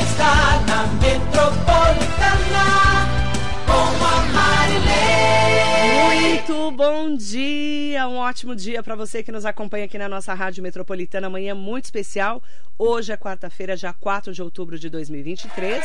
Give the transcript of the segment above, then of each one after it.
está na bom dia, um ótimo dia para você que nos acompanha aqui na nossa Rádio Metropolitana. Amanhã muito especial. Hoje é quarta-feira, já 4 de outubro de 2023.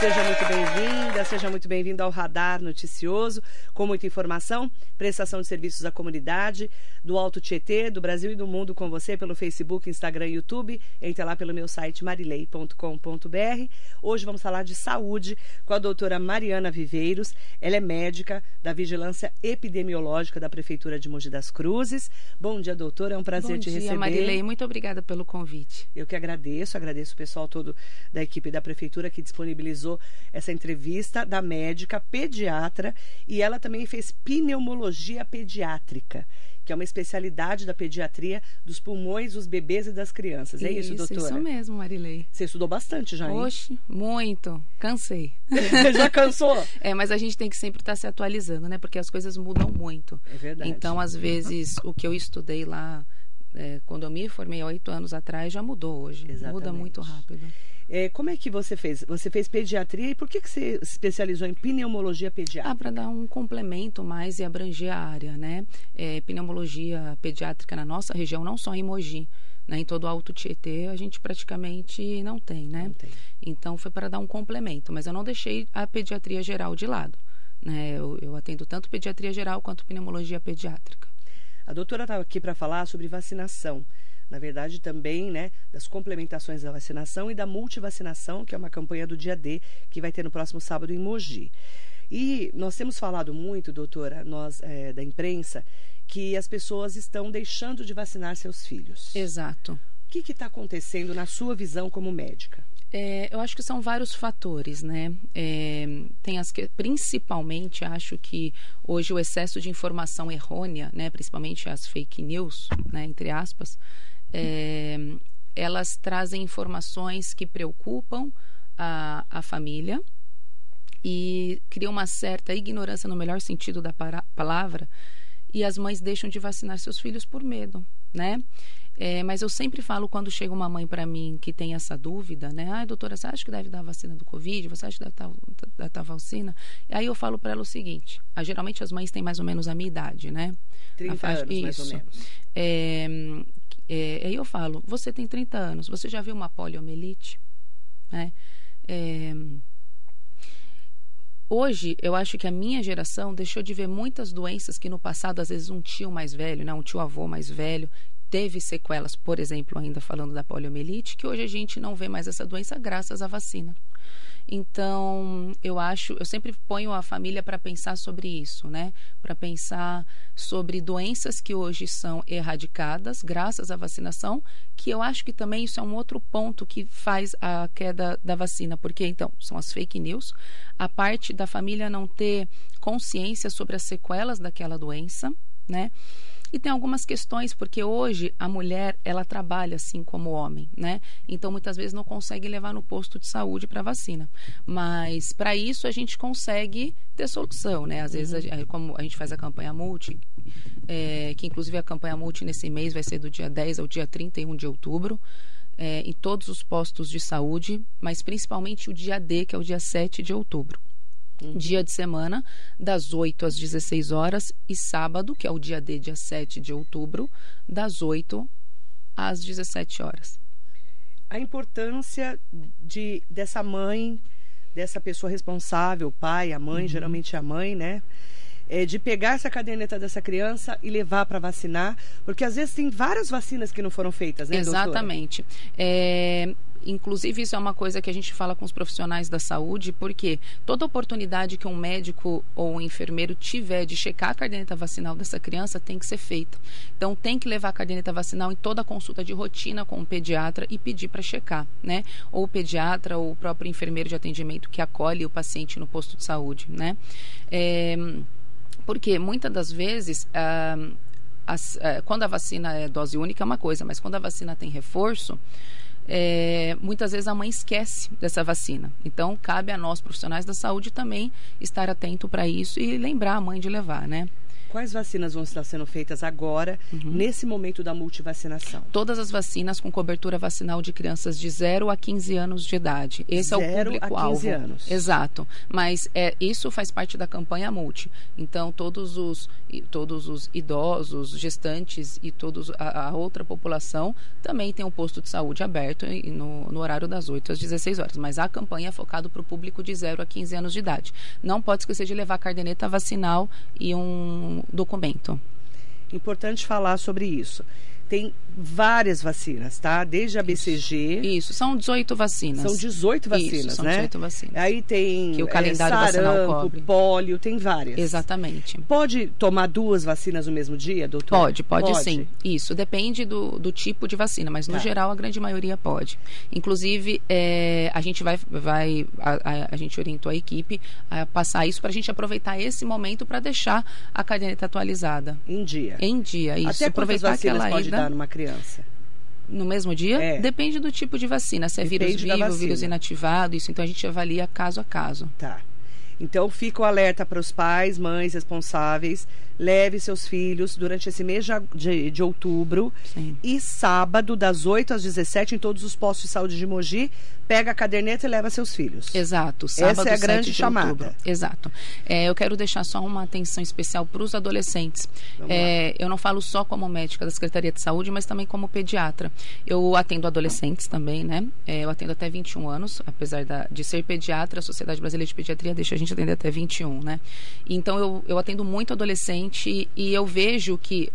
Seja muito bem-vinda, seja muito bem-vindo ao Radar Noticioso, com muita informação, prestação de serviços à comunidade, do Alto Tietê, do Brasil e do mundo com você pelo Facebook, Instagram e YouTube. Entre lá pelo meu site marilei.com.br. Hoje vamos falar de saúde com a doutora Mariana Viveiros. Ela é médica da Vigilância Epidemiológica da Prefeitura de Mogi das Cruzes. Bom dia, doutora, é um prazer Bom te dia, receber. Marilei, muito obrigada pelo convite. Eu que agradeço, agradeço o pessoal todo da equipe da prefeitura que disponibilizou essa entrevista da médica pediatra e ela também fez pneumologia pediátrica, que é uma especialidade da pediatria dos pulmões dos bebês e das crianças. É isso, doutora? Isso mesmo, Marilei. Você estudou bastante já, hein? Oxe, muito. Cansei. já cansou? É, mas a gente tem que sempre estar se atualizando, né? Porque as coisas mudam muito. É verdade. Então, às vezes, o que eu estudei lá é, quando eu me formei oito anos atrás já mudou hoje. Exatamente. Muda muito rápido. É, como é que você fez? Você fez pediatria e por que, que você se especializou em pneumologia pediátrica? Ah, para dar um complemento mais e abranger a área, né? É, pneumologia pediátrica na nossa região, não só em Mogi, né? em todo o Alto Tietê, a gente praticamente não tem, né? Não tem. Então foi para dar um complemento, mas eu não deixei a pediatria geral de lado. Né? Eu, eu atendo tanto pediatria geral quanto pneumologia pediátrica. A doutora estava aqui para falar sobre vacinação. Na verdade, também, né, das complementações da vacinação e da multivacinação, que é uma campanha do dia D, que vai ter no próximo sábado em Mogi. E nós temos falado muito, doutora, nós é, da imprensa, que as pessoas estão deixando de vacinar seus filhos. Exato. O que está acontecendo na sua visão como médica? É, eu acho que são vários fatores, né? É, tem as que, principalmente, acho que hoje o excesso de informação errônea, né? Principalmente as fake news, né? Entre aspas, é, elas trazem informações que preocupam a, a família e criam uma certa ignorância no melhor sentido da para, palavra e as mães deixam de vacinar seus filhos por medo, né? É, mas eu sempre falo quando chega uma mãe para mim que tem essa dúvida, né? Ah, doutora, você acha que deve dar a vacina do Covid? Você acha que deve dar, dar a vacina? E aí eu falo para ela o seguinte: ah, geralmente as mães têm mais ou menos a minha idade, né? 30 faixa, anos, isso. mais ou menos. É, é, aí eu falo: você tem 30 anos, você já viu uma poliomielite? Né? É, Hoje, eu acho que a minha geração deixou de ver muitas doenças que no passado, às vezes, um tio mais velho, né, um tio avô mais velho, teve sequelas, por exemplo, ainda falando da poliomielite, que hoje a gente não vê mais essa doença graças à vacina. Então, eu acho, eu sempre ponho a família para pensar sobre isso, né? Para pensar sobre doenças que hoje são erradicadas graças à vacinação, que eu acho que também isso é um outro ponto que faz a queda da vacina, porque então são as fake news, a parte da família não ter consciência sobre as sequelas daquela doença, né? E tem algumas questões, porque hoje a mulher, ela trabalha assim como o homem, né? Então, muitas vezes não consegue levar no posto de saúde para vacina. Mas, para isso, a gente consegue ter solução, né? Às vezes, a, como a gente faz a campanha multi, é, que inclusive a campanha multi nesse mês vai ser do dia 10 ao dia 31 de outubro, é, em todos os postos de saúde, mas principalmente o dia D, que é o dia 7 de outubro. Uhum. Dia de semana, das 8 às 16 horas, e sábado, que é o dia D, dia 7 de outubro, das 8 às 17 horas. A importância de dessa mãe, dessa pessoa responsável, pai, a mãe, uhum. geralmente a mãe, né? É, de pegar essa caderneta dessa criança e levar para vacinar, porque às vezes tem várias vacinas que não foram feitas, né, Exatamente. É, Inclusive, isso é uma coisa que a gente fala com os profissionais da saúde, porque toda oportunidade que um médico ou um enfermeiro tiver de checar a caderneta vacinal dessa criança tem que ser feita. Então, tem que levar a caderneta vacinal em toda consulta de rotina com o pediatra e pedir para checar, né? Ou o pediatra ou o próprio enfermeiro de atendimento que acolhe o paciente no posto de saúde, né? É, porque muitas das vezes. Ah, as, eh, quando a vacina é dose única é uma coisa, mas quando a vacina tem reforço, é, muitas vezes a mãe esquece dessa vacina. Então, cabe a nós, profissionais da saúde, também estar atento para isso e lembrar a mãe de levar, né? Quais vacinas vão estar sendo feitas agora, Uhum. nesse momento da multivacinação? Todas as vacinas com cobertura vacinal de crianças de 0 a 15 anos de idade. Esse é o Zero público-alvo. 15 anos. Exato. Mas é, isso faz parte da campanha multi. Então, todos os, todos os idosos, gestantes e todos a, a outra população também tem um posto de saúde aberto e no, no horário das 8 às 16 horas. Mas a campanha é focada para o público de 0 a 15 anos de idade. Não pode esquecer de levar a caderneta vacinal e um documento. Importante falar sobre isso. Tem várias vacinas, tá? Desde a BCG, Isso, são 18 vacinas. são 18 vacinas, Isso, são né? 18 vacinas. Aí tem Que o eh, calendário vacinal sarampo, cobre. pólio, tem várias. Exatamente. Pode tomar duas vacinas no mesmo dia, doutor? Pode, pode, sim. Isso, depende do, do tipo de vacina, mas no Tá. geral a grande maioria pode. Inclusive, é, a gente vai, vai a, a- a gente orientou a equipe a passar isso para a gente aproveitar esse momento para deixar a caderneta atualizada. Em dia. Em dia, isso. Até aproveitar aquela pode ida dar numa criança? no mesmo dia. É. Depende do tipo de vacina, se é vírus Depende da vivo, vírus inativado, isso. Então a gente avalia caso a caso. Tá. Então fica o alerta para os pais, mães responsáveis. Leve seus filhos durante esse mês de, de, outubro. Sim. E sábado, das 8 às 17, em todos os postos de saúde de Mogi, pega a caderneta e leva seus filhos. Exato, sábado, é a 7 grande de chamada. outubro. Exato. É, eu quero deixar só uma atenção especial para os adolescentes. É, eu não falo só como médica da Secretaria de Saúde, mas também como pediatra. Eu atendo adolescentes também, né? É, eu atendo até 21 anos, apesar da- de ser pediatra, a Sociedade Brasileira de Pediatria deixa a gente atender até 21, né? Então eu, eu atendo muito adolescente e eu vejo que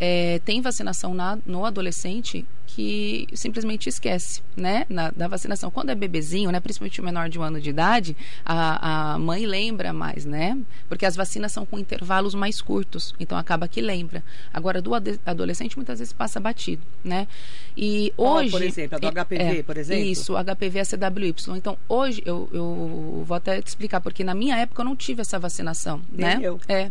é, tem vacinação na- no adolescente que simplesmente esquece, né, na- da vacinação. Quando é bebezinho, né, principalmente o menor de um ano de idade, a, a mãe lembra mais, né, porque as vacinas são com intervalos mais curtos, então acaba que lembra. Agora, do ade- adolescente, muitas vezes passa batido, né, e hoje... por exemplo? A do é- HPV, é, por exemplo? Isso, HPV é CWY. Então, hoje, eu, eu vou até te explicar, porque na minha época eu não tive essa vacinação, Nem né? eu. É.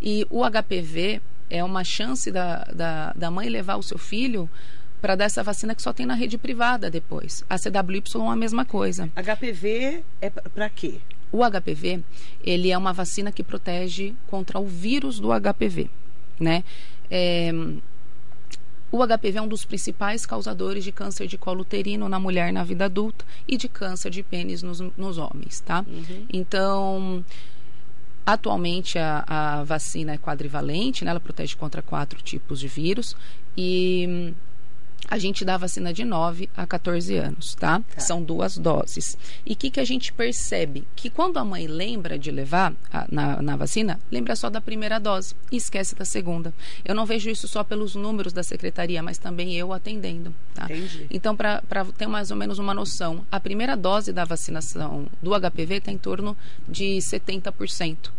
E o HPV é uma chance da, da, da mãe levar o seu filho para dar essa vacina que só tem na rede privada depois. A CWY é a mesma coisa. HPV é para quê? O HPV, ele é uma vacina que protege contra o vírus do HPV, né? É, o HPV é um dos principais causadores de câncer de colo uterino na mulher na vida adulta e de câncer de pênis nos, nos homens, tá? Então, atualmente a, a vacina é quadrivalente, né? Ela protege contra quatro tipos de vírus e hum, a gente dá a vacina de 9 a 14 anos, tá? Tá. São duas doses. E o que, que a gente percebe? Que quando a mãe lembra de levar a- na, na vacina, lembra só da primeira dose e esquece da segunda. Eu não vejo isso só pelos números da secretaria, mas também eu atendendo, tá? Entendi. Então, para ter mais ou menos uma noção, a primeira dose da vacinação do HPV está em torno de 70%.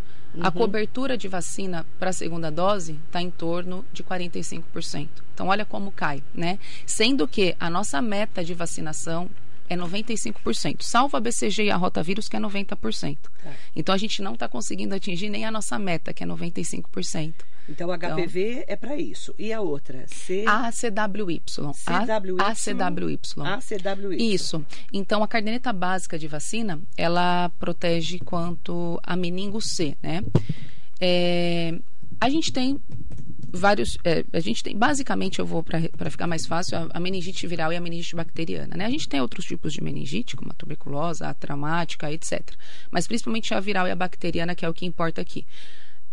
A cobertura de vacina para a segunda dose está em torno de 45%. Então, olha como cai, né? Sendo que a nossa meta de vacinação é 95%, salvo a BCG e a rotavírus, que é 90%. Tá. Então, a gente não está conseguindo atingir nem a nossa meta, que é 95%. Então, HPV é para isso. E a outra? C... ACWY. CWY. ACWY. ACWY. Isso. Então, a caderneta básica de vacina, ela protege quanto a meningo C, né? É, a gente tem vários, é, a gente tem, basicamente, eu vou para ficar mais fácil, a, a meningite viral e a meningite bacteriana, né? A gente tem outros tipos de meningite, como a tuberculose, a traumática, etc. Mas principalmente a viral e a bacteriana, que é o que importa aqui.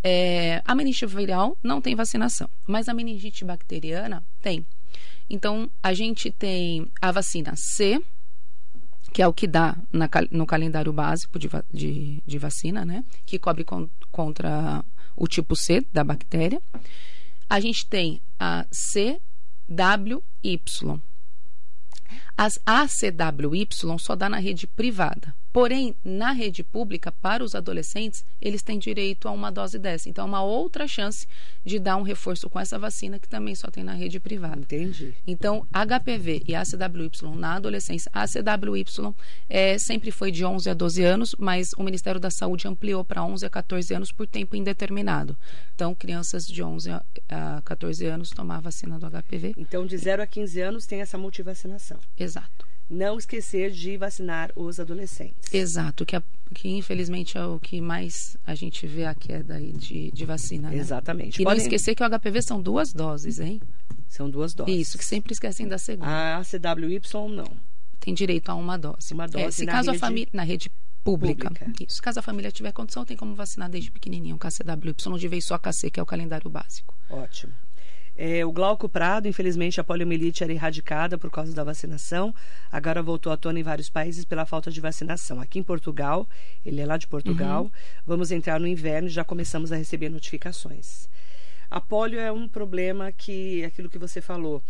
É, a meningite viral não tem vacinação, mas a meningite bacteriana tem. Então, a gente tem a vacina C, que é o que dá na no calendário básico de, de, de vacina, né? Que cobre con- contra o tipo C da bactéria. A gente tem a CWY. As ACWY só dá na rede privada. Porém, na rede pública, para os adolescentes, eles têm direito a uma dose dessa. Então, é uma outra chance de dar um reforço com essa vacina que também só tem na rede privada. Entendi. Então, HPV e ACWY na adolescência, a ACWY é, sempre foi de 11 a 12 anos, mas o Ministério da Saúde ampliou para 11 a 14 anos por tempo indeterminado. Então, crianças de 11 a, a 14 anos tomar a vacina do HPV. Então, de 0 a 15 anos tem essa multivacinação. Exato. Não esquecer de vacinar os adolescentes. Exato, que, a, que infelizmente é o que mais a gente vê a queda aí de, de vacina. Né? Exatamente. E Podem- não esquecer que o HPV são duas doses, hein? São duas doses. Isso, que sempre esquecem da segunda. A CWY não. Tem direito a uma dose. Uma É, dose se na caso a rede família na rede pública. pública. Isso. Caso a família tiver condição, tem como vacinar desde pequenininho, KCWY, de vez só KC, que é o calendário básico. Ótimo. É, o Glauco Prado, infelizmente, a poliomielite era erradicada por causa da vacinação. Agora voltou à tona em vários países pela falta de vacinação. Aqui em Portugal, ele é lá de Portugal, vamos entrar no inverno e já começamos a receber notificações. A polio é um problema que, aquilo que você falou,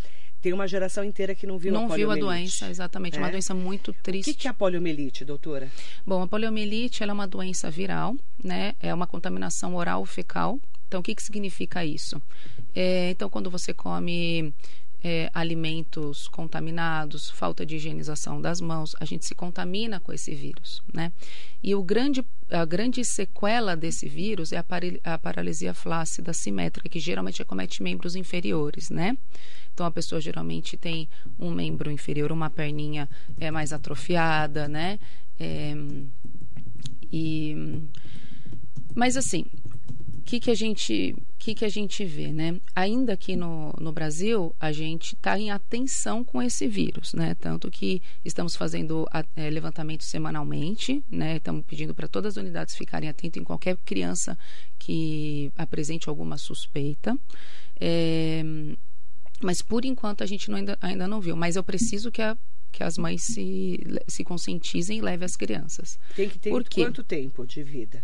tem uma geração inteira que não viu a não viu a poliomielite. doença, exatamente. É. Uma doença muito O triste. que, que é a poliomielite, doutora? Bom, a poliomielite é uma doença viral, né? É uma contaminação oral fecal. Então, o que, que significa isso? É, então, quando você come é, alimentos contaminados, falta de higienização das mãos, a gente se contamina com esse vírus, né? E o grande, a grande sequela desse vírus é a, a paralisia flácida simétrica, que geralmente acomete membros inferiores, né? Então a pessoa geralmente tem um membro inferior, uma perninha é mais atrofiada, né? É, e mas assim, que, que a gente que, que a gente vê, né? Ainda aqui no, no Brasil, a gente está em atenção com esse vírus, né? Tanto que estamos fazendo eh, levantamento semanalmente, né? Estamos pedindo para todas as unidades ficarem atentas em qualquer criança que apresente alguma suspeita. É, mas por enquanto a gente não ainda, ainda não viu. Mas eu preciso que, a- que as mães se, se conscientizem e levem as crianças. Tem que ter Por quê? quanto tempo de vida?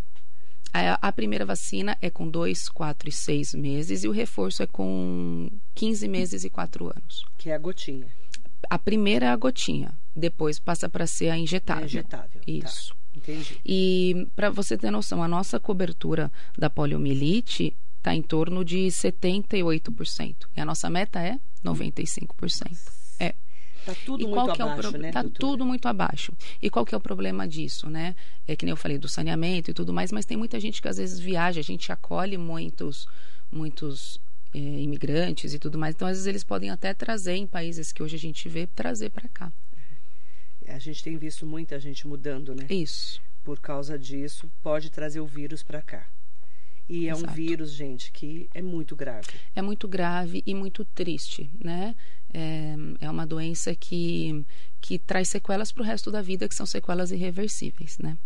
A, a primeira vacina é com 2, 4 e 6 meses e o reforço é com 15 meses e 4 anos. Que é a gotinha. A primeira é a gotinha, depois passa para ser a injetável. É injetável. Tá, Isso. entendi. E para você ter noção, a nossa cobertura da poliomielite está em torno de 78%. E a nossa meta é 95%. É. Tá tudo e muito qual que é o abaixo, pro- né, Tá doutora? tudo muito abaixo. E qual que é o problema disso, né? É que nem eu falei do saneamento e tudo mais, mas tem muita gente que às vezes viaja, a gente acolhe muitos, muitos eh, imigrantes e tudo mais. Então, às vezes eles podem até trazer em países que hoje a gente vê, trazer para cá. A gente tem visto muita gente mudando, né? Isso. Por causa disso, pode trazer o vírus para cá. E é um Exato. vírus, gente, que é muito grave. É muito grave e muito triste, né? É, é uma doença que, que traz sequelas para o resto da vida, que são sequelas irreversíveis, né?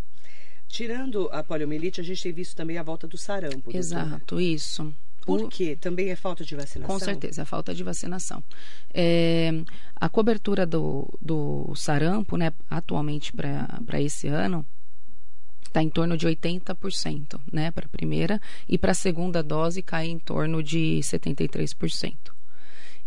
Tirando a poliomielite, a gente tem visto também a volta do sarampo. doutora. Exato, isso. Por quê? Também é falta de vacinação? Com certeza, a falta de vacinação. É, a cobertura do, do sarampo, né, atualmente para esse ano, está em torno de 80%, né, para a primeira, e para a segunda dose cai em torno de 73%.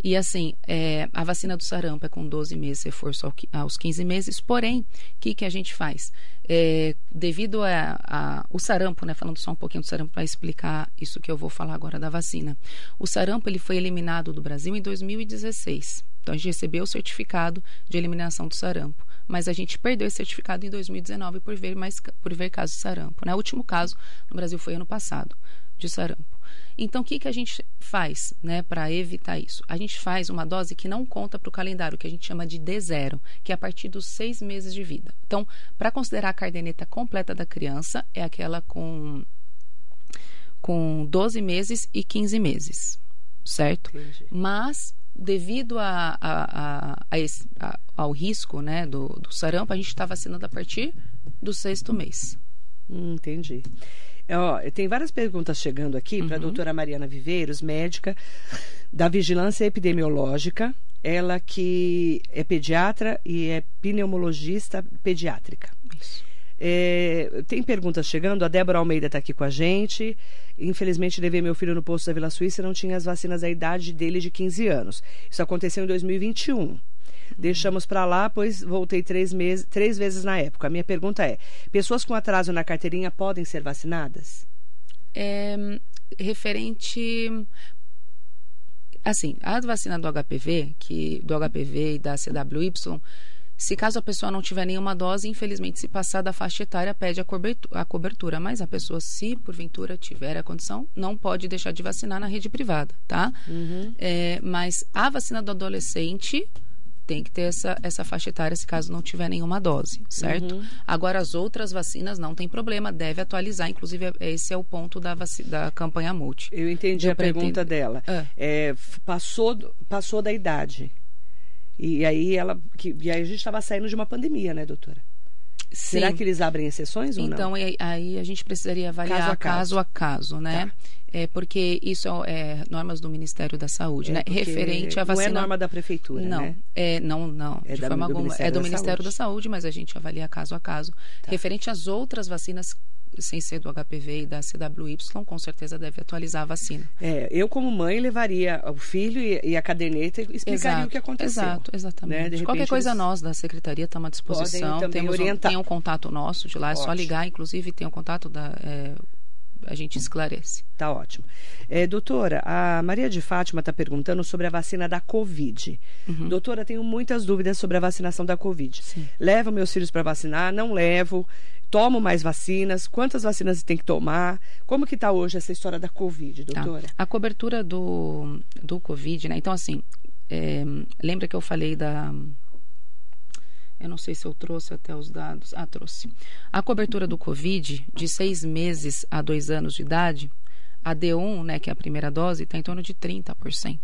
E assim, é, a vacina do sarampo é com 12 meses, reforço aos 15 meses. Porém, o que, que a gente faz? É, devido a, a- o sarampo, né, falando só um pouquinho do sarampo para explicar isso que eu vou falar agora da vacina. O sarampo ele foi eliminado do Brasil em 2016. Então a gente recebeu o certificado de eliminação do sarampo, mas a gente perdeu esse certificado em 2019 por ver mais por ver casos de sarampo. Né? O último caso no Brasil foi ano passado de sarampo. Então, o que, que a gente faz né, para evitar isso? A gente faz uma dose que não conta para o calendário, que a gente chama de D0, que é a partir dos seis meses de vida. Então, para considerar a cardeneta completa da criança, é aquela com, com 12 meses e 15 meses, certo? Entendi. Mas, devido a, a- a- esse- ao risco né, do, do sarampo, a gente está vacinando a partir do sexto mês. Hum, entendi. Ó, tem várias perguntas chegando aqui para a doutora Mariana Viveiros, médica da Vigilância Epidemiológica. Ela que é pediatra e é pneumologista pediátrica. Isso. É, tem perguntas chegando. A Débora Almeida está aqui com a gente. Infelizmente, levei meu filho no posto da Vila Suíça e não tinha as vacinas da idade dele de 15 anos. Isso aconteceu em 2021. Deixamos para lá, pois voltei três, meses, três vezes na época. A minha pergunta é: pessoas com atraso na carteirinha podem ser vacinadas? É, referente assim, a vacina do HPV, que do HPV e da CWY, se caso a pessoa não tiver nenhuma dose, infelizmente, se passar da faixa etária, pede a cobertu- a cobertura. Mas a pessoa, se porventura tiver a condição, não pode deixar de vacinar na rede privada, tá? É, mas a vacina do adolescente tem que ter essa, essa faixa etária se caso não tiver nenhuma dose, certo? Uhum. Agora, as outras vacinas não tem problema, deve atualizar. Inclusive, esse é o ponto da, da campanha multi. Eu entendi Deu a pergunta entender. dela. Ah. É, passou, passou da idade. E aí ela. Que, e aí a gente estava saindo de uma pandemia, né, doutora? Será Sim. que eles abrem exceções ou Então, não? aí, aí a gente precisaria avaliar Caso a caso. caso a caso, né? Tá. É porque isso é, é normas do Ministério da Saúde, É, né? Referente à Não vacina. é norma da prefeitura, não, né? é, não, não. É de da- forma do alguma. Ministério é do da Ministério Saúde. da Saúde, mas a gente avalia caso a caso. Tá. Referente às outras vacinas, sem ser do HPV e da CWY, com certeza deve atualizar a vacina. É, eu, como mãe, levaria o filho e, e a caderneta e explicaria o que aconteceu. Exato, exatamente. né? Qualquer coisa eles- nós da secretaria estamos à disposição. Temos um, orientar. tem um contato nosso de lá, é só Ótimo. ligar, inclusive tem um contato da. é, a gente esclarece. Tá ótimo. É, doutora, a Maria de Fátima está perguntando sobre a vacina da Covid. Doutora, tenho muitas dúvidas sobre a vacinação da Covid. Uhum. Sim. Levo meus filhos para vacinar? Não levo? Tomo mais vacinas? Quantas vacinas tem que tomar? Como que está hoje essa história da Covid, Tá. doutora? A cobertura do, do Covid, né? Então, assim, é, lembra que eu falei da. Eu não sei se eu trouxe até os dados. Ah, trouxe. A cobertura do Covid, de seis meses a dois anos de idade, a D1, né, que é a primeira dose, está em torno de 30%.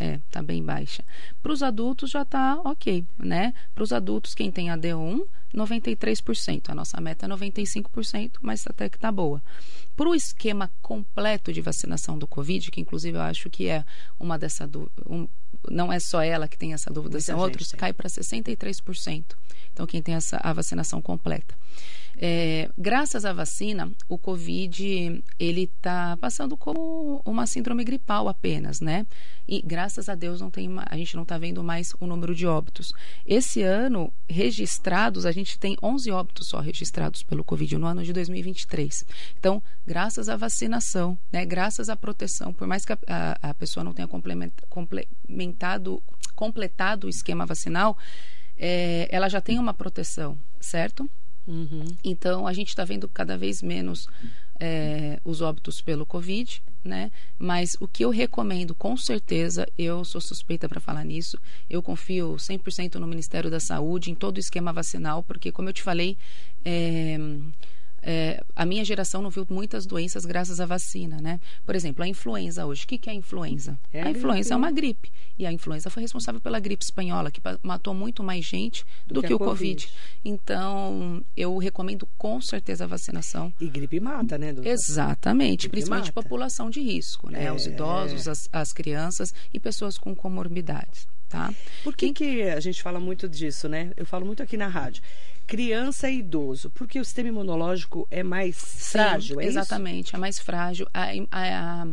É, tá bem baixa. Para os adultos já tá ok, né? Para os adultos, quem tem a D1, 93%. A nossa meta é 95%, mas até que tá boa. Para o esquema completo de vacinação do Covid, que inclusive eu acho que é uma dessa dúvida, um, não é só ela que tem essa dúvida, Muita são outros, tem. cai para 63%. Então, quem tem essa, a vacinação completa. É, graças à vacina, o Covid ele está passando como uma síndrome gripal apenas, né? E graças a Deus não tem, a gente não está vendo mais o número de óbitos. Esse ano registrados, a gente tem 11 óbitos só registrados pelo Covid no ano de 2023. Então, graças à vacinação, né? Graças à proteção, por mais que a, a- a pessoa não tenha complementa- complementado, completado o esquema vacinal, é, ela já tem uma proteção, certo? Uhum. Então, a gente está vendo cada vez menos é, os óbitos pelo Covid, né? Mas o que eu recomendo, com certeza, eu sou suspeita para falar nisso, eu confio 100% no Ministério da Saúde, em todo o esquema vacinal, porque, como eu te falei, é, é, a minha geração não viu muitas doenças graças à vacina, né? Por exemplo, a influenza hoje. O que, que é a influenza? É a a influenza gripe. é uma gripe. E a influenza foi responsável pela gripe espanhola, que matou muito mais gente do, que, a o Covid. Covid. Então, eu recomendo com certeza a vacinação. E gripe mata, né, doutora? Exatamente, Gripe principalmente mata. população de risco, né? É. Os idosos, as, as crianças e pessoas com comorbidades, tá? Por que, que a gente fala muito disso, né? Eu falo muito aqui na rádio. Criança e idoso. Porque o sistema imunológico é mais Sim, frágil, é isso? exatamente, é mais frágil. A, a- a-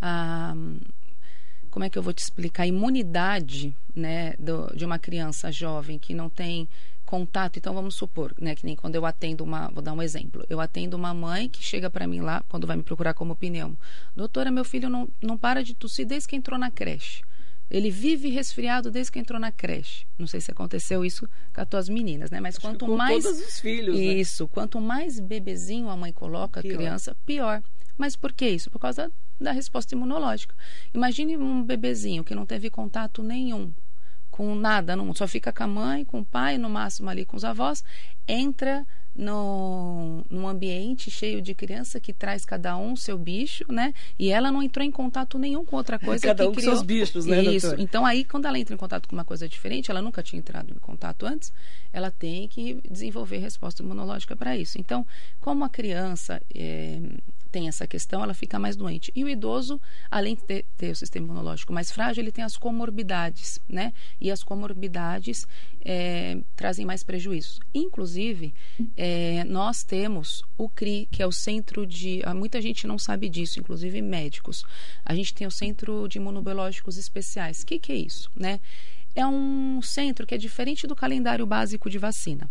a- como é que eu vou te explicar? A imunidade né, do- de uma criança jovem que não tem contato. Então, vamos supor, né, que nem quando eu atendo uma. Vou dar um exemplo. Eu atendo uma mãe que chega para mim lá, quando vai me procurar como pneumo. Doutora, meu filho não, não para de tossir desde que entrou na creche. Ele vive resfriado desde que entrou na creche. Não sei se aconteceu isso com as tuas meninas, né? Mas Acho quanto com mais. todos os filhos, né? Isso, quanto mais bebezinho a mãe coloca Pior. a criança, pior. Mas por que isso? Por causa da resposta imunológica. Imagine um bebezinho que não teve contato nenhum com nada, não, só fica com a mãe, com o pai, no máximo ali com os avós, entra no, num ambiente cheio de criança que traz cada um seu bicho, né? E ela não entrou em contato nenhum com outra coisa Cada que um com criou. seus bichos, né, Isso. doutora? Então aí quando ela entra em contato com uma coisa diferente, ela nunca tinha entrado em contato antes, ela tem que desenvolver resposta imunológica para isso. Então, como a criança eh, tem essa questão, ela fica mais doente. E o idoso, além de ter, ter o sistema imunológico mais frágil, ele tem as comorbidades, né? E as comorbidades eh, trazem mais prejuízos. Inclusive, eh, nós temos o CRI, que é o Centro de. ah, Muita gente não sabe disso, inclusive médicos. A gente tem o Centro de Imunobiológicos Especiais. O que, que é isso, né? É um centro que é diferente do calendário básico de vacina.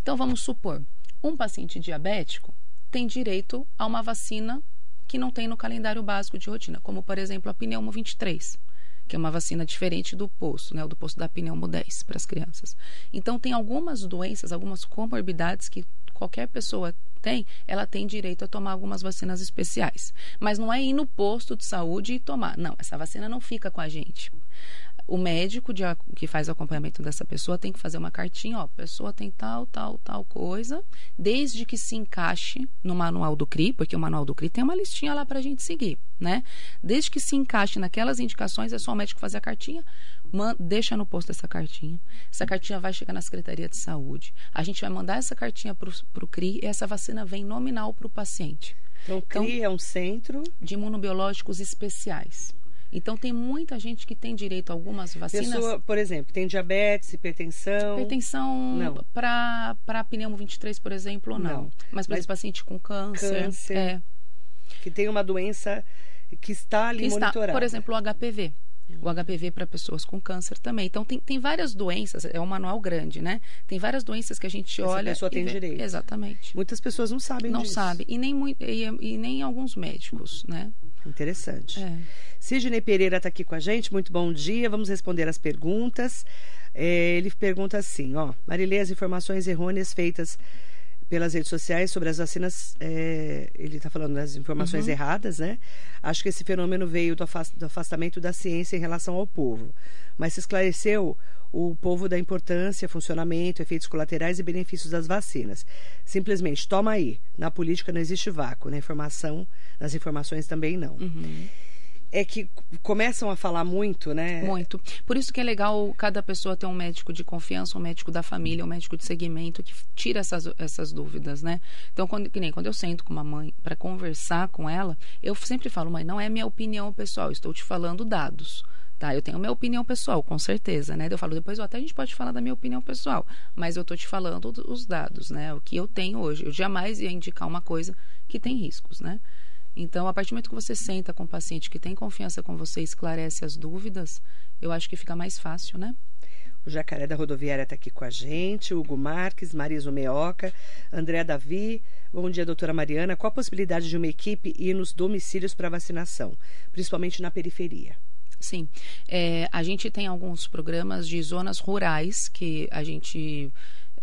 Então, vamos supor, um paciente diabético tem direito a uma vacina que não tem no calendário básico de rotina, como, por exemplo, a pneumo 23, que é uma vacina diferente do posto, né, o do posto da pneumo 10 para as crianças. Então, tem algumas doenças, algumas comorbidades que qualquer pessoa tem, ela tem direito a tomar algumas vacinas especiais. Mas não é ir no posto de saúde e tomar. Não, essa vacina não fica com a gente. O médico de, que faz o acompanhamento dessa pessoa tem que fazer uma cartinha, ó, a pessoa tem tal, tal, tal coisa, desde que se encaixe no manual do CRI, porque o manual do CRI tem uma listinha lá para a gente seguir, né? Desde que se encaixe naquelas indicações, é só o médico fazer a cartinha, man, deixa no posto essa cartinha. Essa cartinha vai chegar na Secretaria de Saúde. A gente vai mandar essa cartinha para o CRI e essa vacina vem nominal para o paciente. Então, o CRI então, é um centro de imunobiológicos especiais. Então tem muita gente que tem direito a algumas vacinas. Pessoa, por exemplo, tem diabetes, hipertensão. Hipertensão para pneumo 23, por exemplo, não. não. Mas, por exemplo, paciente com câncer. Câncer. É. Que tem uma doença que está ali que monitorada. Está, por exemplo, o HPV. O HPV para pessoas com câncer também. Então, tem, tem várias doenças, é um manual grande, né? Tem várias doenças que a gente Essa olha. A pessoa tem vê, direito. Exatamente. Muitas pessoas não sabem não disso. Não sabem. E nem, e, e nem alguns médicos, né? Interessante. É. Sidney Pereira está aqui com a gente. Muito bom dia. Vamos responder as perguntas. É, ele pergunta assim, ó. Marilê, as informações errôneas feitas pelas redes sociais sobre as vacinas, é, ele está falando das informações uhum. erradas, né? Acho que esse fenômeno veio do, afastamento da ciência em relação ao povo. Mas se esclareceu o povo da importância, funcionamento, efeitos colaterais e benefícios das vacinas. Simplesmente toma aí. Na política não existe vácuo, na informação, nas informações também não. Uhum é que começam a falar muito, né? Muito. Por isso que é legal cada pessoa ter um médico de confiança, um médico da família, um médico de segmento que tira essas, essas dúvidas, né? Então, quando, que nem quando eu sento com uma mãe para conversar com ela, eu sempre falo, mãe, não é minha opinião pessoal, estou te falando dados. Tá, eu tenho minha opinião pessoal, com certeza, né? Eu falo, depois até a gente pode falar da minha opinião pessoal, mas eu tô te falando os dados, né? O que eu tenho hoje. Eu jamais ia indicar uma coisa que tem riscos, né? Então, a partir do momento que você senta com o paciente que tem confiança com você esclarece as dúvidas, eu acho que fica mais fácil, né? O Jacaré da Rodoviária está aqui com a gente, Hugo Marques, Marisa Meoca, André Davi. Bom dia, doutora Mariana. Qual a possibilidade de uma equipe ir nos domicílios para vacinação, principalmente na periferia? Sim. É, a gente tem alguns programas de zonas rurais que a gente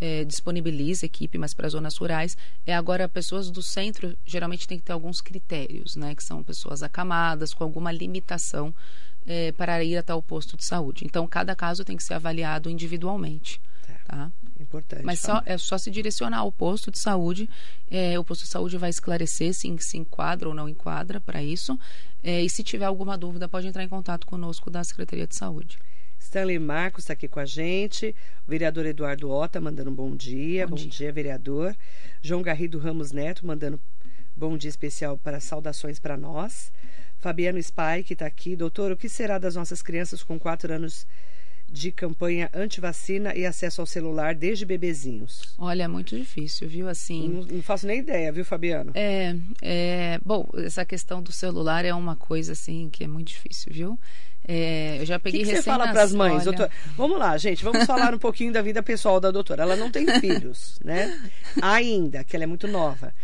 é, disponibiliza equipe, mas para zonas rurais. É agora pessoas do centro geralmente tem que ter alguns critérios, né? Que são pessoas acamadas com alguma limitação é, para ir até o posto de saúde. Então cada caso tem que ser avaliado individualmente. Tá? Importante. Mas só, é só se direcionar ao posto de saúde. É, o posto de saúde vai esclarecer se se enquadra ou não enquadra para isso. É, e se tiver alguma dúvida, pode entrar em contato conosco da Secretaria de Saúde. Stanley Marcos está aqui com a gente. O vereador Eduardo Ota mandando um bom dia. Bom, bom dia. dia. vereador. João Garrido Ramos Neto mandando bom dia especial para saudações para nós. Fabiano Spike está aqui. Doutor, o que será das nossas crianças com quatro anos de campanha anti-vacina e acesso ao celular desde bebezinhos? Olha, é muito difícil, viu? Assim. Não, não, faço nem ideia, viu, Fabiano? É, é. Bom, essa questão do celular é uma coisa assim que é muito difícil, viu? É, eu já peguei O que, que você fala para as mães, doutor? Vamos lá, gente, vamos falar um pouquinho da vida pessoal da doutora. Ela não tem filhos, né? Ainda, que ela é muito nova.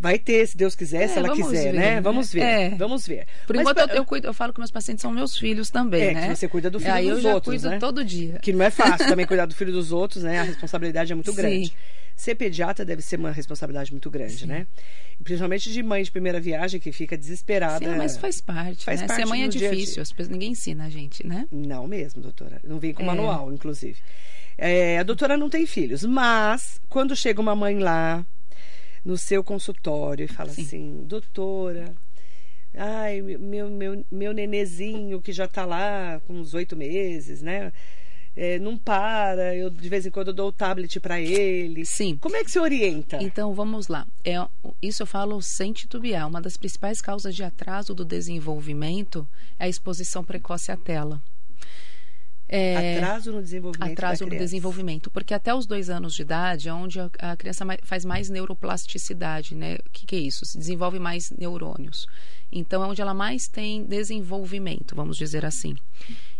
Vai ter, se Deus quiser, é, se ela quiser, ver, né? Vamos ver, é. vamos ver. Por Mas, enquanto, eu, eu, cuido, eu falo que meus pacientes são meus filhos também, é, né? que você cuida do filho Aí dos eu outros, cuido né? todo dia. Que não é fácil também cuidar do filho dos outros, né? A responsabilidade é muito Sim. grande. Ser pediatra deve ser uma responsabilidade muito grande, Sim. né? Principalmente de mãe de primeira viagem que fica desesperada. Sim, mas faz parte. Faz né? parte Ser mãe é difícil, as pessoas, ninguém ensina a gente, né? Não mesmo, doutora. Não vem com é. manual, inclusive. É, a doutora não tem filhos, mas quando chega uma mãe lá no seu consultório e fala Sim. assim, doutora, ai, meu, meu, meu nenezinho que já está lá com uns oito meses, né? É, não para, eu de vez em quando dou o tablet para ele. Sim. Como é que se orienta? Então, vamos lá. É, isso eu falo sem titubear. Uma das principais causas de atraso do desenvolvimento é a exposição precoce à tela. É, atraso no desenvolvimento. Atraso no desenvolvimento, porque até os dois anos de idade é onde a, a criança faz mais neuroplasticidade, né? O que, que, é isso? Se desenvolve mais neurônios. Então é onde ela mais tem desenvolvimento, vamos dizer assim.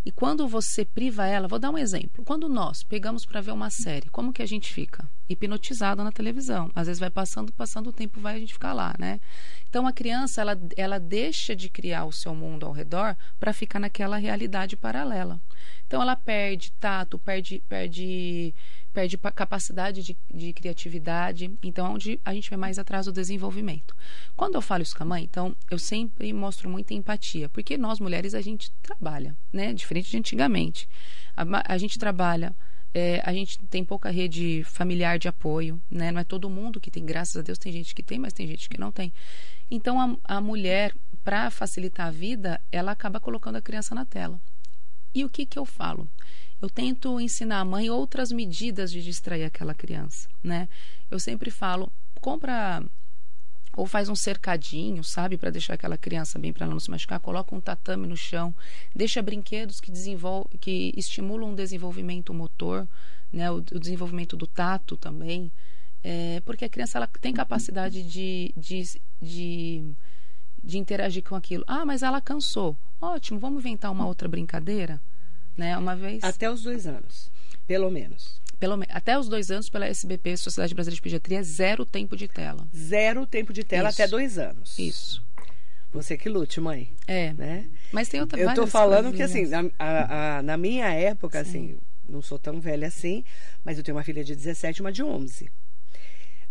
E quando você priva ela, vou dar um exemplo. Quando nós pegamos para ver uma série, como que a gente fica? Hipnotizado na televisão. Às vezes vai passando, passando o tempo, vai a gente ficar lá, né? Então a criança ela, ela deixa de criar o seu mundo ao redor para ficar naquela realidade paralela. Então ela perde tato, perde, perde, perde pa- capacidade de, de criatividade. Então, é onde a gente vê mais atrás do desenvolvimento. Quando eu falo isso com a mãe, então, eu sempre mostro muita empatia, porque nós mulheres a gente trabalha, né? Diferente de antigamente. A, a gente trabalha. é, a gente tem pouca rede familiar de apoio, né? Não é todo mundo que tem, graças a Deus, tem gente que tem, mas tem gente que não tem. Então, a, a mulher, para facilitar a vida, ela acaba colocando a criança na tela. E o que, que eu falo? Eu tento ensinar a mãe outras medidas de distrair aquela criança, né? Eu sempre falo, compra ou faz um cercadinho, sabe, para deixar aquela criança bem para ela não se machucar, coloca um tatame no chão, deixa brinquedos que desenvolve, que estimulam o desenvolvimento motor, né, o, o desenvolvimento do tato também, é, porque a criança ela tem capacidade de, de, de, de interagir com aquilo. Ah, mas ela cansou. Ótimo, vamos inventar uma outra brincadeira, né? Uma vez. Até os dois anos, pelo menos. Pelo, até os dois anos, pela SBP, Sociedade Brasileira de Pediatria, zero tempo de tela. Zero tempo de tela Isso. até dois anos. Isso. Você que lute, mãe. É. Né? Mas tem outra Eu tô falando que, assim, na, a- a- na minha época, assim, não sou tão velha assim, mas eu tenho uma filha de 17 e uma de 11.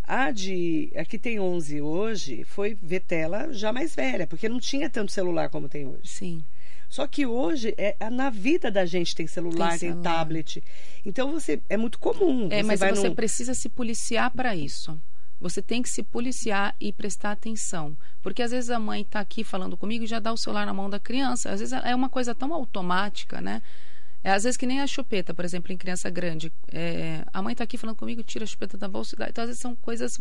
A de. A que tem 11 hoje foi ver tela já mais velha, porque não tinha tanto celular como tem hoje. Sim. Só que hoje, é, na vida da gente tem celular, tem, Tem celular. tablet. Então você. É muito comum. É, mas vai você num- precisa se policiar para isso. Você tem que se policiar e prestar atenção. Porque às vezes a mãe está aqui falando comigo e já dá o celular na mão da criança. Às vezes é uma coisa tão automática, né? É, às vezes que nem a chupeta, por exemplo, em criança grande. É, a mãe está aqui falando comigo, tira a chupeta da bolsa e dá. Então, às vezes são coisas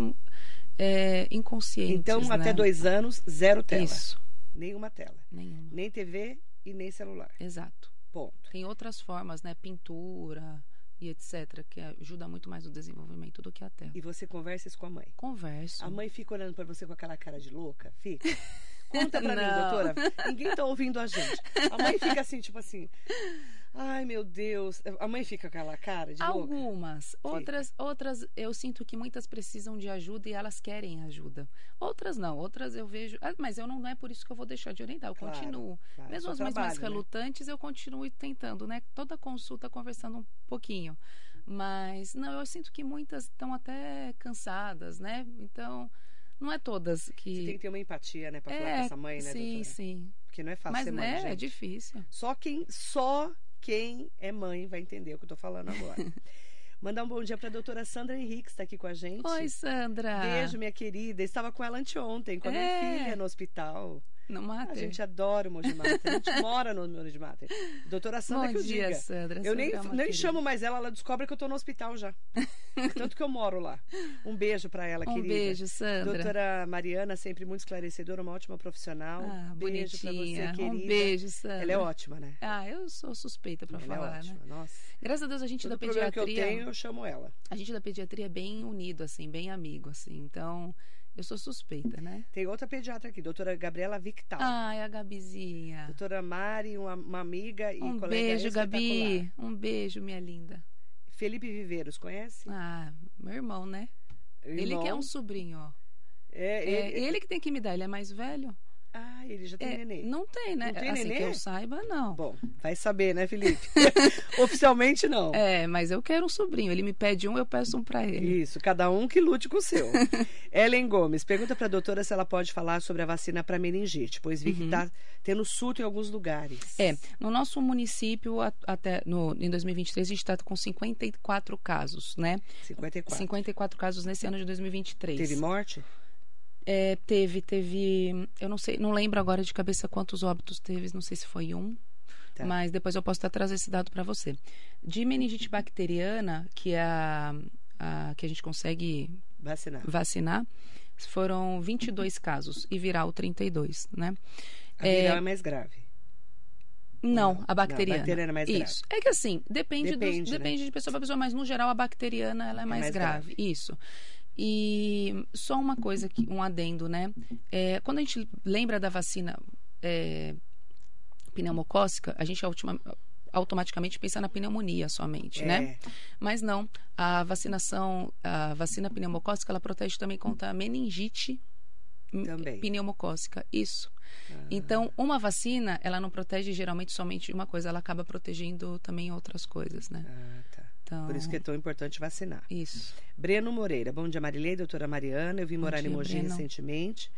é, inconscientes. Então, né? até dois anos, zero tela. Isso. Nenhuma tela. Nenhuma. Nem TV e nem celular. Exato. Ponto. Tem outras formas, né? Pintura e etc., que ajuda muito mais no desenvolvimento do que a tela. E você conversa isso com a mãe. Converso. A mãe fica olhando pra você com aquela cara de louca? Fica. Conta pra mim, Não. doutora. Ninguém tá ouvindo a gente. A mãe fica assim, tipo assim. Ai, meu Deus. A mãe fica com aquela cara de louca. Algumas. Outras, outras, eu sinto que muitas precisam de ajuda e elas querem ajuda. Outras não. Outras eu vejo. ah, Mas eu não, não é por isso que eu vou deixar de orientar. Eu Claro, continuo. claro, Mesmo as mães mais né? relutantes, eu continuo tentando, né? Toda consulta conversando um pouquinho. Mas, não, eu sinto que muitas estão até cansadas, né? Então, não é todas Você tem que. que ter uma empatia, né, pra falar com É, essa mãe, né, sim, doutora? sim. Porque não é fácil Mas, ser mãe, né, é gente. difícil. Só quem, só quem é mãe vai entender o que eu tô falando agora. Mandar um bom dia pra doutora Sandra Henrique, que está aqui com a gente. Oi, Sandra. Beijo, minha querida. Estava com ela anteontem, com a minha É. filha no hospital. Não mata. A gente adora o Mogi Mater. A gente mora no Mogi Mater. Doutora Sandra Bom que eu dia, diga. Sandra. Eu nem, Sandra é uma nem querida. chamo mais ela, ela descobre que eu tô no hospital já. Tanto que eu moro lá. Um beijo pra ela, Um querida. beijo, Sandra. Doutora Mariana, sempre muito esclarecedora, uma ótima profissional. Ah, beijo pra você, querida. Um beijo, Sandra. Ela é ótima, né? Ah, eu sou suspeita pra ela falar, é ótima. né? Nossa. Graças a Deus a gente Todo da problema que eu pediatria, tenho, eu chamo ela. a gente da pediatria é bem unido assim, bem amigo assim. Então, eu sou suspeita, né? Tem outra pediatra aqui, doutora Gabriela Victal. Ai, a Gabizinha. Doutora Mari, uma, uma amiga e Um colega beijo. Gabi. Um beijo, minha linda. Felipe Viveiros, conhece? Ah, meu irmão, né? Ele Irmão. que é um sobrinho, ó. É, É, ele... ele que tem que me dar, ele é mais velho. Ah, ele já tem É, neném. não tem, né? Não tem assim nenê? que eu saiba, não. Bom, vai saber, né, Felipe? Oficialmente não. É, mas eu quero um sobrinho. Ele me pede um, eu peço um pra ele. Isso, cada um que lute com o seu. Ellen Gomes, pergunta para a doutora se ela pode falar sobre a vacina para meningite, pois vi que está tendo surto em alguns lugares. Uhum. É, no nosso município, até no, em 2023, a gente está com 54 casos, né? 54. 54 casos nesse ano de 2023. Teve morte? É, teve, teve. Eu não sei, não lembro agora de cabeça quantos óbitos teve, não sei se foi um. Tá. Mas depois eu posso até trazer esse dado para você. De meningite bacteriana, que é a, a que a gente consegue Vacinar. vacinar, foram 22 casos e viral 32, né? A viral é mais grave. Não, Não, a bacteriana. não, a bacteriana é mais grave. Isso. É que assim, depende, dos- Depende, depende, né? de pessoa para pessoa, mas no geral a bacteriana ela é mais, mais grave. Isso. E só uma coisa, que, um adendo, né? É, quando a gente lembra da vacina é, pneumocócica, a gente ultima- automaticamente pensa na pneumonia somente, né? É. Mas não, a vacinação, a vacina pneumocócica, ela protege também contra a meningite m- Também. pneumocócica. Isso. Então, uma vacina, ela não protege geralmente somente uma coisa, ela acaba protegendo também outras coisas, né? Ah, tá. Então, Por isso que é tão importante vacinar. isso. Breno Moreira. Bom dia, Marilei, doutora Mariana. Eu vim Bom morar em dia, Mogi Breno. recentemente.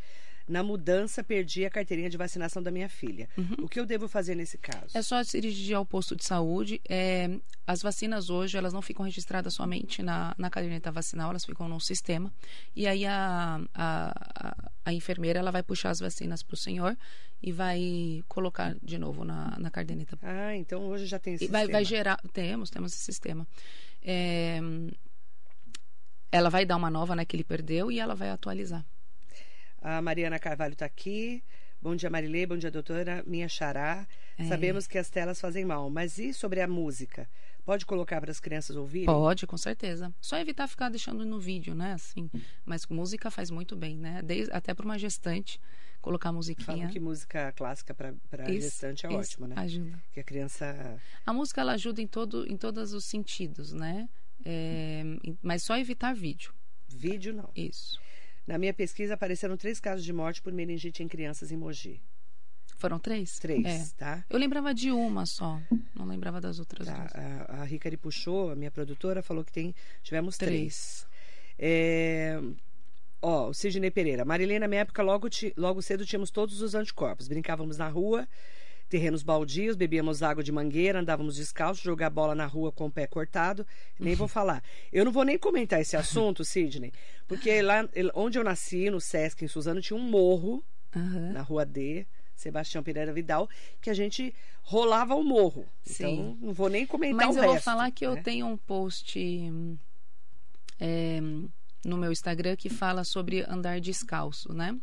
Na mudança, perdi a carteirinha de vacinação da minha filha. O que eu devo fazer nesse caso? É só se dirigir ao posto de saúde. É, as vacinas hoje, elas não ficam registradas somente na, na caderneta vacinal, elas ficam num sistema. E aí a, a, a, a enfermeira ela vai puxar as vacinas para o senhor e vai colocar de novo na, na caderneta. Ah, então hoje já tem esse E vai, vai sistema. gerar. Temos, temos esse sistema. É, ela vai dar uma nova, né, que ele perdeu, e ela vai atualizar. A Mariana Carvalho está aqui. Bom dia, Marilei. Bom dia, doutora. Minha xará. É. Sabemos que as telas fazem mal, mas e sobre a música? Pode colocar para as crianças ouvirem? Pode, com certeza. Só evitar ficar deixando no vídeo, né? Assim. Mas música faz muito bem, né? Desde, até para uma gestante, colocar musiquinha. Falam que música clássica para gestante é isso, ótimo, né? Ajuda. Que a criança. A música ela ajuda em, todo, em todos os sentidos, né? É, mas só evitar vídeo. Vídeo não. Isso. Na minha pesquisa apareceram três casos de morte por meningite em crianças em Mogi. Foram três? Três, É. tá? Eu lembrava de uma só. Não lembrava das outras Tá, duas. A, a Ricari puxou, a minha produtora, falou que tem, tivemos três. Três. É, Ó, o Sidney Pereira. Marilene, na minha época, logo, ti- logo cedo tínhamos todos os anticorpos. Brincávamos na rua, terrenos baldios, bebíamos água de mangueira, andávamos descalços, jogar bola na rua com o pé cortado. Nem vou falar. Eu não vou nem comentar esse assunto, Sidney, porque lá onde eu nasci, no Sesc, em Suzano, tinha um morro Aham. na rua D, Sebastião Pereira Vidal, que a gente rolava o morro. Sim. Então, não vou nem comentar Mas o eu vou resto, falar que eu né? tenho um post é, no meu Instagram que fala sobre andar descalço, né?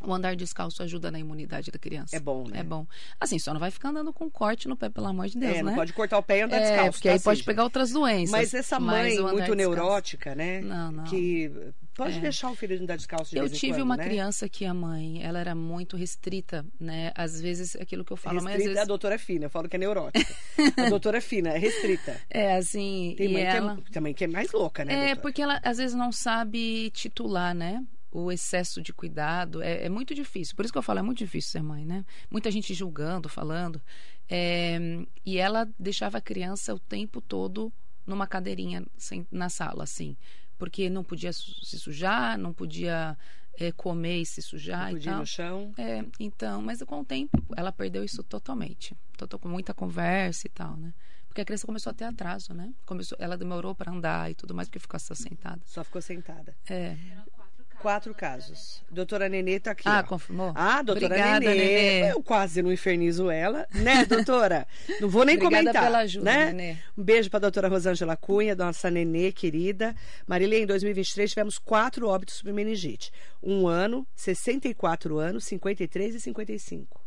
O andar descalço ajuda na imunidade da criança. É bom, né? É bom. Assim, só não vai ficar andando com corte no pé, pelo amor de Deus, É, né? não pode cortar o pé e andar é, descalço. porque tá, aí pode pegar outras doenças. Mas essa Mas mãe andar muito descalço- neurótica, né? Não, não. Que pode É. deixar o filho andar descalço de Eu tive quando, uma né? criança que a mãe, ela era muito restrita, né? Às vezes, aquilo que eu falo, mas às Restrita, vezes... a doutora é fina, eu falo que é neurótica. a doutora é fina, é restrita. É, assim, Tem e mãe ela... que é, tem mãe que é mais louca, né, É, doutora? porque ela às vezes não sabe titular, né? O excesso de cuidado é, é muito difícil. Por isso que eu falo, é muito difícil ser mãe, né? Muita gente julgando, falando. É, e ela deixava a criança o tempo todo numa cadeirinha sem- na sala, assim. Porque não podia se sujar, não podia é, comer e se sujar Não e podia ir tal. no chão. É, então, mas com o tempo ela perdeu isso totalmente. Tô, tô com muita conversa e tal, né? Porque a criança começou a ter atraso, né? Começou, ela demorou para andar e tudo mais porque ficou só sentada. Só ficou sentada. É. Quatro casos. Doutora Nenê tá aqui. Ah, ó. confirmou? Ah, doutora Obrigada, Nenê. Nenê. Eu quase não infernizo ela, né, doutora? Não vou nem Obrigada comentar. pela ajuda, né? Nenê. Um beijo para a doutora Rosângela Cunha, nossa Nenê querida. Marília, em 2023 tivemos quatro óbitos por meningite. Um ano, 64 anos, 53 e 55.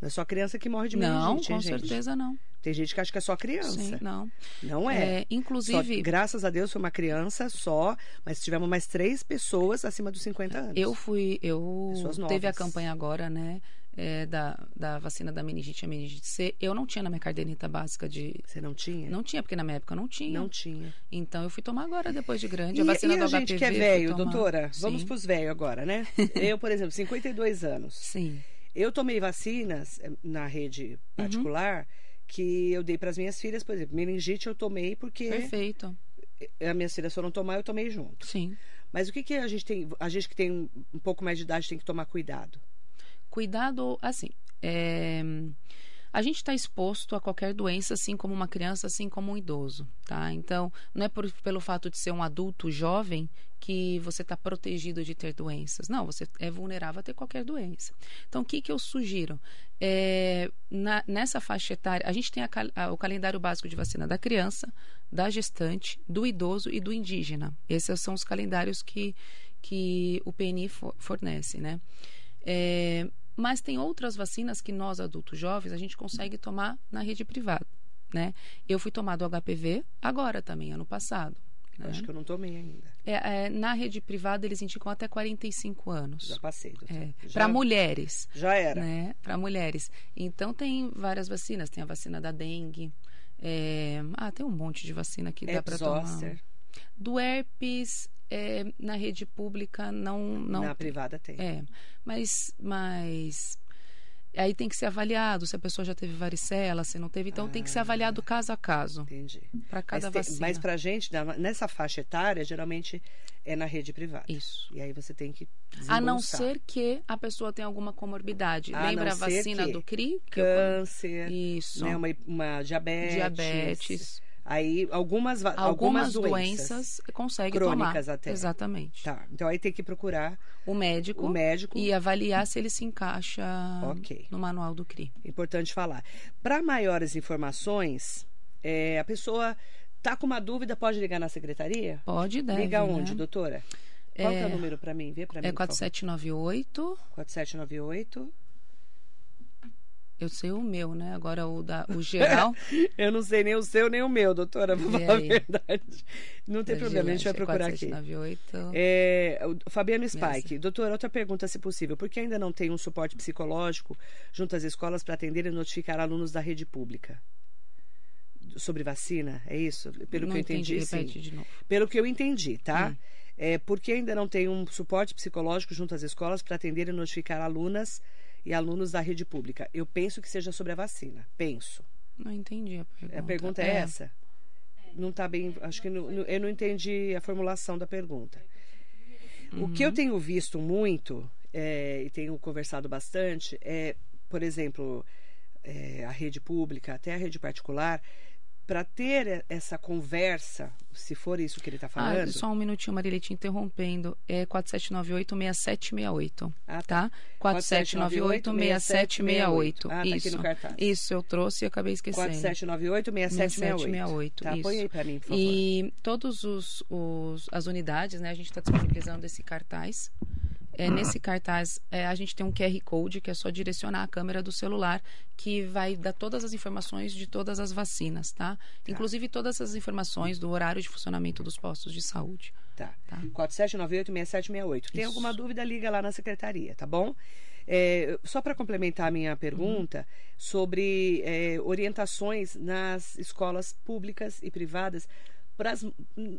Não é só criança que morre de Não, meningite, com hein, gente? certeza não. Tem gente que acha que é só criança. Sim, não. Não é. É, inclusive, Só- graças a Deus foi uma criança só, mas tivemos mais três pessoas acima dos 50 anos. eu fui, eu teve a campanha agora, né? é, da, da vacina da meningite e a meningite C. Eu não tinha na minha caderneta básica de. Você não tinha? Não tinha, porque na minha época não tinha. Não tinha. Então eu fui tomar agora, depois de grande, E, a vacina e a gente HPV. que é velho, doutora? Vamos Sim. para os velhos agora, né? Eu, por exemplo, 52 anos. Sim. Eu tomei vacinas eh, na rede Uhum. Que eu dei para as minhas filhas, por exemplo, meningite eu tomei porque Perfeito. as minhas filhas foram tomar, eu tomei junto. Sim. Mas o que, que a gente tem, a gente que tem um, um pouco mais de idade tem que tomar cuidado? Cuidado, assim. é, A gente está exposto a qualquer doença, assim como uma criança, assim como um idoso, tá? Então, não é por- pelo fato de ser um adulto jovem que você está protegido de ter doenças. Não, você é vulnerável a ter qualquer doença. Então, o que, que eu sugiro? É, na- nessa faixa etária, a gente tem a a- o calendário básico de vacina da criança, da gestante, do idoso e do indígena. Esses são os calendários que, que o PNI for- fornece, né? É, mas tem outras vacinas que nós, adultos jovens, a gente consegue tomar na rede privada, né? Eu fui tomar do HPV agora também, ano passado. Né? Acho que eu não tomei ainda. É, é, na rede privada, eles indicam até 45 anos. Já passei. É, Para mulheres, Já era. né? Para mulheres. Então, tem várias vacinas. Tem a vacina da dengue. é, Ah, tem um monte de vacina que dá para tomar. Do herpes, é, na rede pública, não... não Na privada tem. é, mas, mas Aí tem que ser avaliado se a pessoa já teve varicela, se não teve. Então tem que ser avaliado caso a caso. Entendi. Para cada mas, tem- vacina. mas pra gente, nessa faixa etária, geralmente é na rede privada. Isso. E aí você tem que A não ser que a pessoa tenha alguma comorbidade. A Lembra a vacina que do CRI? Que eu- Câncer, Isso. né, uma, uma diabetes. Diabetes. Aí algumas, va- Algumas, doenças. doenças, consegue crônicas tomar. até. Exatamente. Tá, então aí tem que procurar O médico. o médico. E avaliar se ele se encaixa Ok. no manual do CRI. Importante falar. Para maiores informações, é, a pessoa tá com uma dúvida, pode ligar na secretaria? Pode, deve. Liga né? onde, doutora? Qual que é o É- número para mim? Vê para mim. É por favor. 4798. 4798. Eu sei o meu, né? Agora o, da, o geral. Eu não sei nem o seu nem o meu, doutora, Vê falar a verdade. Não tem da problema, a gente vai procurar aqui. 4798. É, Fabiano Spike, doutora, outra pergunta, se possível. Por que ainda não tem um suporte psicológico junto às escolas para atender e notificar alunos da rede pública? Sobre vacina, é isso? Pelo não que eu entendi, sim. de novo. Pelo que eu entendi, tá? Hum. É, por que ainda não tem um suporte psicológico junto às escolas para atender e notificar alunas e alunos da rede pública? Eu penso que seja sobre a vacina. Penso. Não entendi a pergunta. A pergunta é, essa? Não está bem. Acho que não- eu não entendi a formulação da pergunta. O que eu Uhum. tenho visto muito é, e tenho conversado bastante é, por exemplo, é, a rede pública, até a rede particular, para ter essa conversa, se for isso que ele está Ah, falando. só um minutinho, Marília, te interrompendo. É 4798-6768, Ah, tá? 4798-6768. Ah, tá aqui Isso. no cartaz. Isso, eu trouxe e acabei esquecendo. 4798-6768. Tá, Isso. põe aí para mim, por favor. E todos os, os- as unidades, né? A gente está disponibilizando esse cartaz. É, nesse cartaz, é, a gente tem um QR Code que é só direcionar a câmera do celular, que vai dar todas as informações de todas as vacinas, tá? Inclusive todas as informações do horário de funcionamento dos postos de saúde. Tá. Tá. 4798-6768. Tem alguma dúvida, liga lá na secretaria, tá bom? É, só para complementar a minha pergunta sobre é, orientações nas escolas públicas e privadas, pras,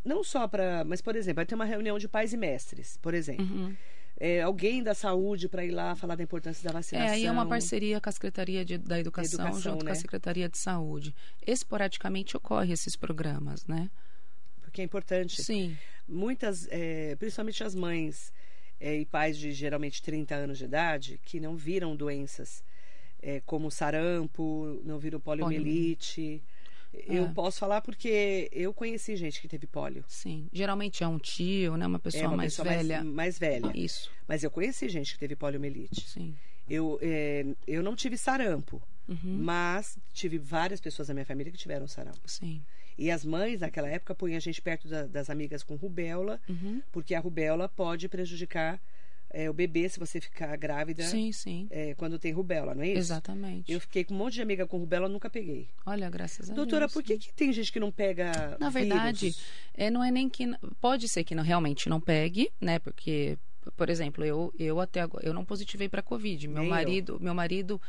não só para. Mas, por exemplo, vai ter uma reunião de pais e mestres, por exemplo. Uhum. É, alguém da saúde para ir lá falar da importância da É, vacinação. aí é uma parceria com a Secretaria de- da Educação, Educação, junto com né? a Secretaria de Saúde. Esporadicamente ocorre esses programas, né? Porque é importante. Sim. muitas, é, principalmente as mães é, e pais de geralmente 30 anos de idade, que não viram doenças é, como sarampo, não viram poliomielite. Eu É. posso falar porque eu conheci gente que teve polio. Sim. Geralmente é um tio, né? Uma pessoa é uma mais pessoa velha. Mais, mais velha. Isso, Mas eu conheci gente que teve poliomielite. sim. Eu, é, eu não tive sarampo, Uhum. mas tive várias pessoas da minha família que tiveram sarampo. Sim. E as mães, naquela época, punham a gente perto da- das amigas com rubéola, Uhum. porque a rubéola pode prejudicar é, o bebê se você ficar grávida Sim, sim. é, quando tem rubéola, não é isso? Exatamente. Eu fiquei com um monte de amiga com rubéola, nunca peguei. Olha, graças a Doutora, Deus. por que, que tem gente que não pega Na verdade, vírus? é, não é nem que. Pode ser que não, realmente não pegue, né? Porque, por exemplo, eu, eu até agora. Eu não positivei para Covid. Meu Nem eu. marido, meu marido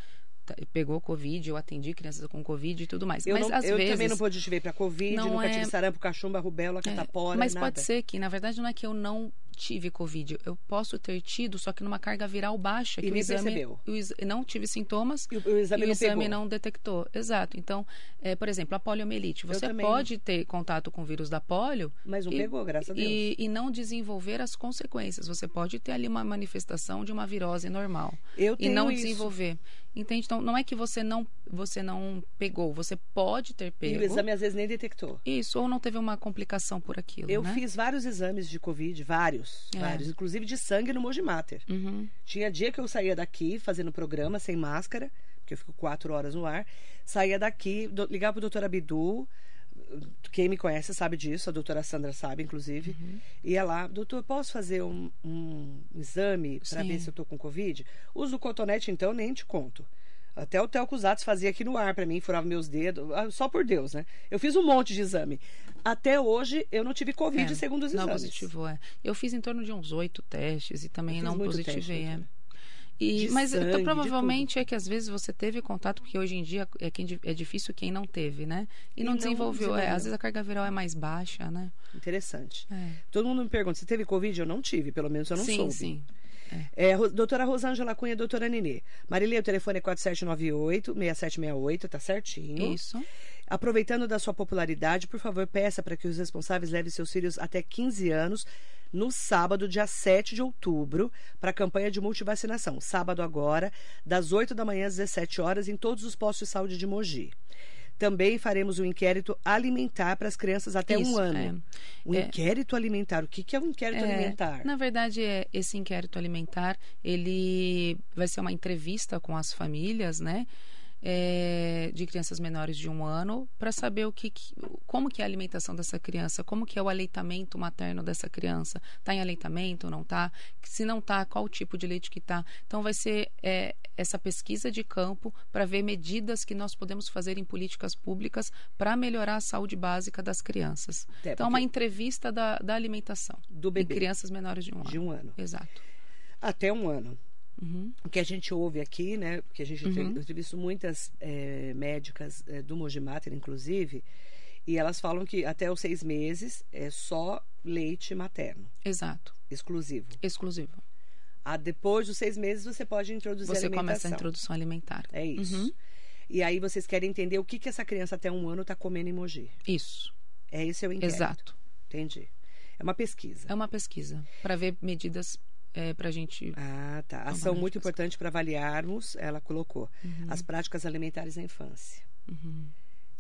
pegou Covid, eu atendi crianças com Covid e tudo mais. Eu, mas não- às eu vezes. também não positivei para Covid, não nunca é- tive sarampo, cachumba, rubéola, É, catapora, mas nada. pode ser que, na verdade, não é que eu não tive Covid. Eu posso ter tido, só que numa carga viral baixa. E que o nem exame, percebeu. o não tive sintomas. E o, o exame e o não exame não detectou. Exato. Então, é, por exemplo, a poliomielite. Você pode ter contato com o vírus da polio Mas não e- pegou, graças a Deus. e, e não desenvolver as consequências. Você pode ter ali uma manifestação de uma virose normal Eu e não isso. desenvolver. Entende? Então, não é que você não você não pegou, você pode ter E pego. o exame às vezes nem detectou. Isso, ou não teve uma complicação por aquilo. Eu né? fiz vários exames de Covid, vários, É. vários, inclusive de sangue no Mojimater. Uhum. Tinha dia que eu saía daqui fazendo programa sem máscara, porque eu fico quatro horas no ar. Saía daqui, do, ligava pro doutor Abdu. Quem me conhece sabe disso, a doutora Sandra sabe, inclusive. Uhum. Ia lá, doutor, posso fazer um, um exame para ver se eu tô com Covid? Uso o cotonete, então, nem te conto. Até o Telco Zatos fazia aqui no ar para mim, furava meus dedos, ah, só por Deus, né? Eu fiz um monte de exame. Até hoje, eu não tive Covid, É, segundo os não exames. positivou, é. Eu fiz em torno de uns oito testes e também não positivei, teste, é. doutora. E, mas sangue, então, provavelmente é que às vezes você teve contato, porque hoje em dia é, quem, é difícil quem não teve, né? E, E não, não desenvolveu. É, desenvolveu. às vezes a carga viral é mais baixa, né? Interessante. É. Todo mundo me pergunta, você teve Covid? Eu não tive, pelo menos eu não sim, soube. sim. É, Ro- doutora Rosângela Cunha, doutora Nenê. Marilê, o telefone é 4798-6768, tá certinho. Isso. Aproveitando da sua popularidade, por favor, peça para que os responsáveis levem seus filhos até 15 anos no sábado, dia 7 de outubro, para a campanha de multivacinação. Sábado agora, das 8 da manhã às 17 horas, em todos os postos de saúde de Mogi. Também faremos um inquérito alimentar para as crianças até um Isso, ano. é. Um É. inquérito alimentar. O que, que é um inquérito É, alimentar? Na verdade, é, esse inquérito alimentar, ele vai ser uma entrevista com as famílias, né? É, de crianças menores de um ano para saber o que, como que é a alimentação dessa criança, como que é o aleitamento materno dessa criança, está em aleitamento, não está? Se não está, qual o tipo de leite que está? Então vai ser é, essa pesquisa de campo para ver medidas que nós podemos fazer em políticas públicas para melhorar a saúde básica das crianças. É, então, uma entrevista da, da alimentação Do em bebê. crianças menores de um ano. De um ano. Exato. Até um ano. Uhum. O que a gente ouve aqui, né? Porque a gente tem eu tenho visto muitas eh, médicas eh, do Mogi Mater, inclusive, e elas falam que até os seis meses é só leite materno, Exato. exclusivo. Exclusivo. Ah, depois dos seis meses você pode introduzir Você alimentação. começa a introdução alimentar. É isso. Uhum. E aí vocês querem entender o que, que essa criança até um ano está comendo em Mogi. Isso. É esse o inquérito. Exato. Entendi. É uma pesquisa. É uma pesquisa para ver medidas é, para a gente. Ah, tá. Ação muito importante para avaliarmos, ela colocou, as práticas alimentares na infância. Uhum.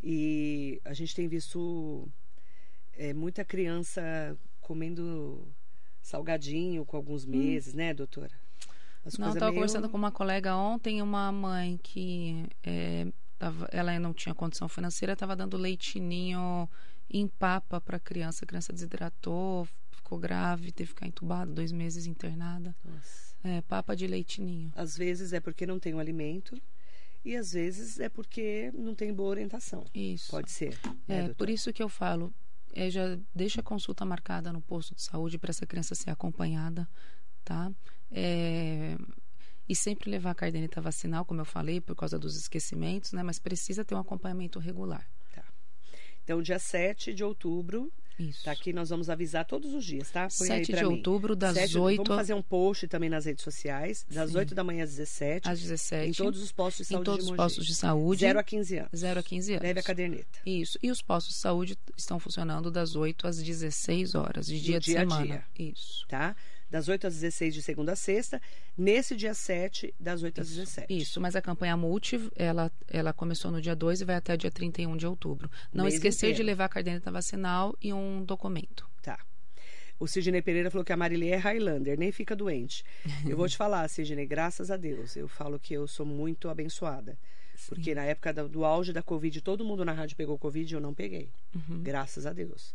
E a gente tem visto é, muita criança comendo salgadinho com alguns meses, né, doutora? As Hum. Não, eu estava meio- conversando com uma colega ontem, uma mãe que é, tava, ela não tinha condição financeira, estava dando leitinho em papa para a criança. A criança desidratou, ficou grave, teve que ficar entubada, dois meses internada. Nossa. É, papa de leitinho. Às vezes é porque não tem o alimento e às vezes é porque não tem boa orientação. Isso. Pode ser. né, É, por isso que eu falo, é, já deixa a consulta marcada no posto de saúde para essa criança ser acompanhada, tá? É, e sempre levar a caderneta vacinal, como eu falei, por causa dos esquecimentos, né? Mas precisa ter um acompanhamento regular. Então, dia 7 de outubro, Isso. tá aqui, nós vamos avisar todos os dias, tá? Põe aí 7 pra de mim. outubro, das Sete- 8 Vamos fazer um post também nas redes sociais, das Sim. 8 da manhã às 17, às 17. em todos os postos de em saúde todos de os postos de saúde. 0 a 15 anos. 0 a 15 anos. Leve a caderneta. Isso. E os postos de saúde estão funcionando das 8 às 16 horas, de dia de dia a semana. dia. Isso. tá? Das 8 às 16 de segunda a sexta. Nesse dia 7, das 8 às 17. Isso, mas a campanha Multi, ela, ela começou no dia 2 e vai até dia 31 de outubro. Não Mês esquecer inteiro. de levar a caderneta vacinal e um documento. Tá. O Sidney Pereira falou que a Marilê é Highlander, nem fica doente. Eu vou te falar, Sidney, graças a Deus. Eu falo que eu sou muito abençoada. Porque na época do, do auge da Covid, todo mundo na rádio pegou Covid e eu não peguei. Uhum. Graças a Deus.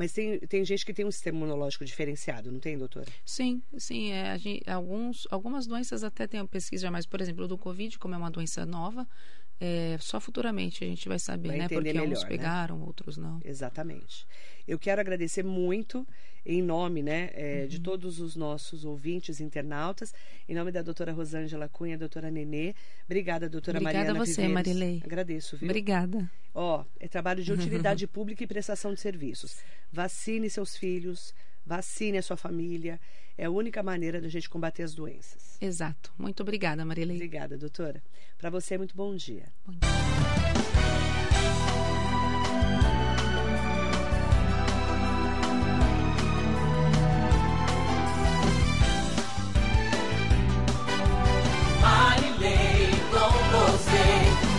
Mas tem, tem gente que tem um sistema imunológico diferenciado, não tem, doutora? Sim, sim. É, a gen- alguns, algumas doenças até uma pesquisa, mas, por exemplo, do Covid, como é uma doença nova, é, só futuramente a gente vai saber, Vai né? Porque uns melhor, né? pegaram, outros não. Exatamente. Eu quero agradecer muito, em nome né, é, Uhum. de todos os nossos ouvintes internautas, em nome da doutora Rosângela Cunha, doutora Nenê. Obrigada, doutora Obrigada Mariana a você, Viveiros. Marilei. Agradeço, viu? Obrigada. Ó, é trabalho de utilidade pública e prestação de serviços. Vacine seus filhos, vacine a sua família. É a única maneira da gente combater as doenças. Exato. Muito obrigada, Marilei. Obrigada, doutora. Para você, muito bom dia. Bom dia. Marilei com você.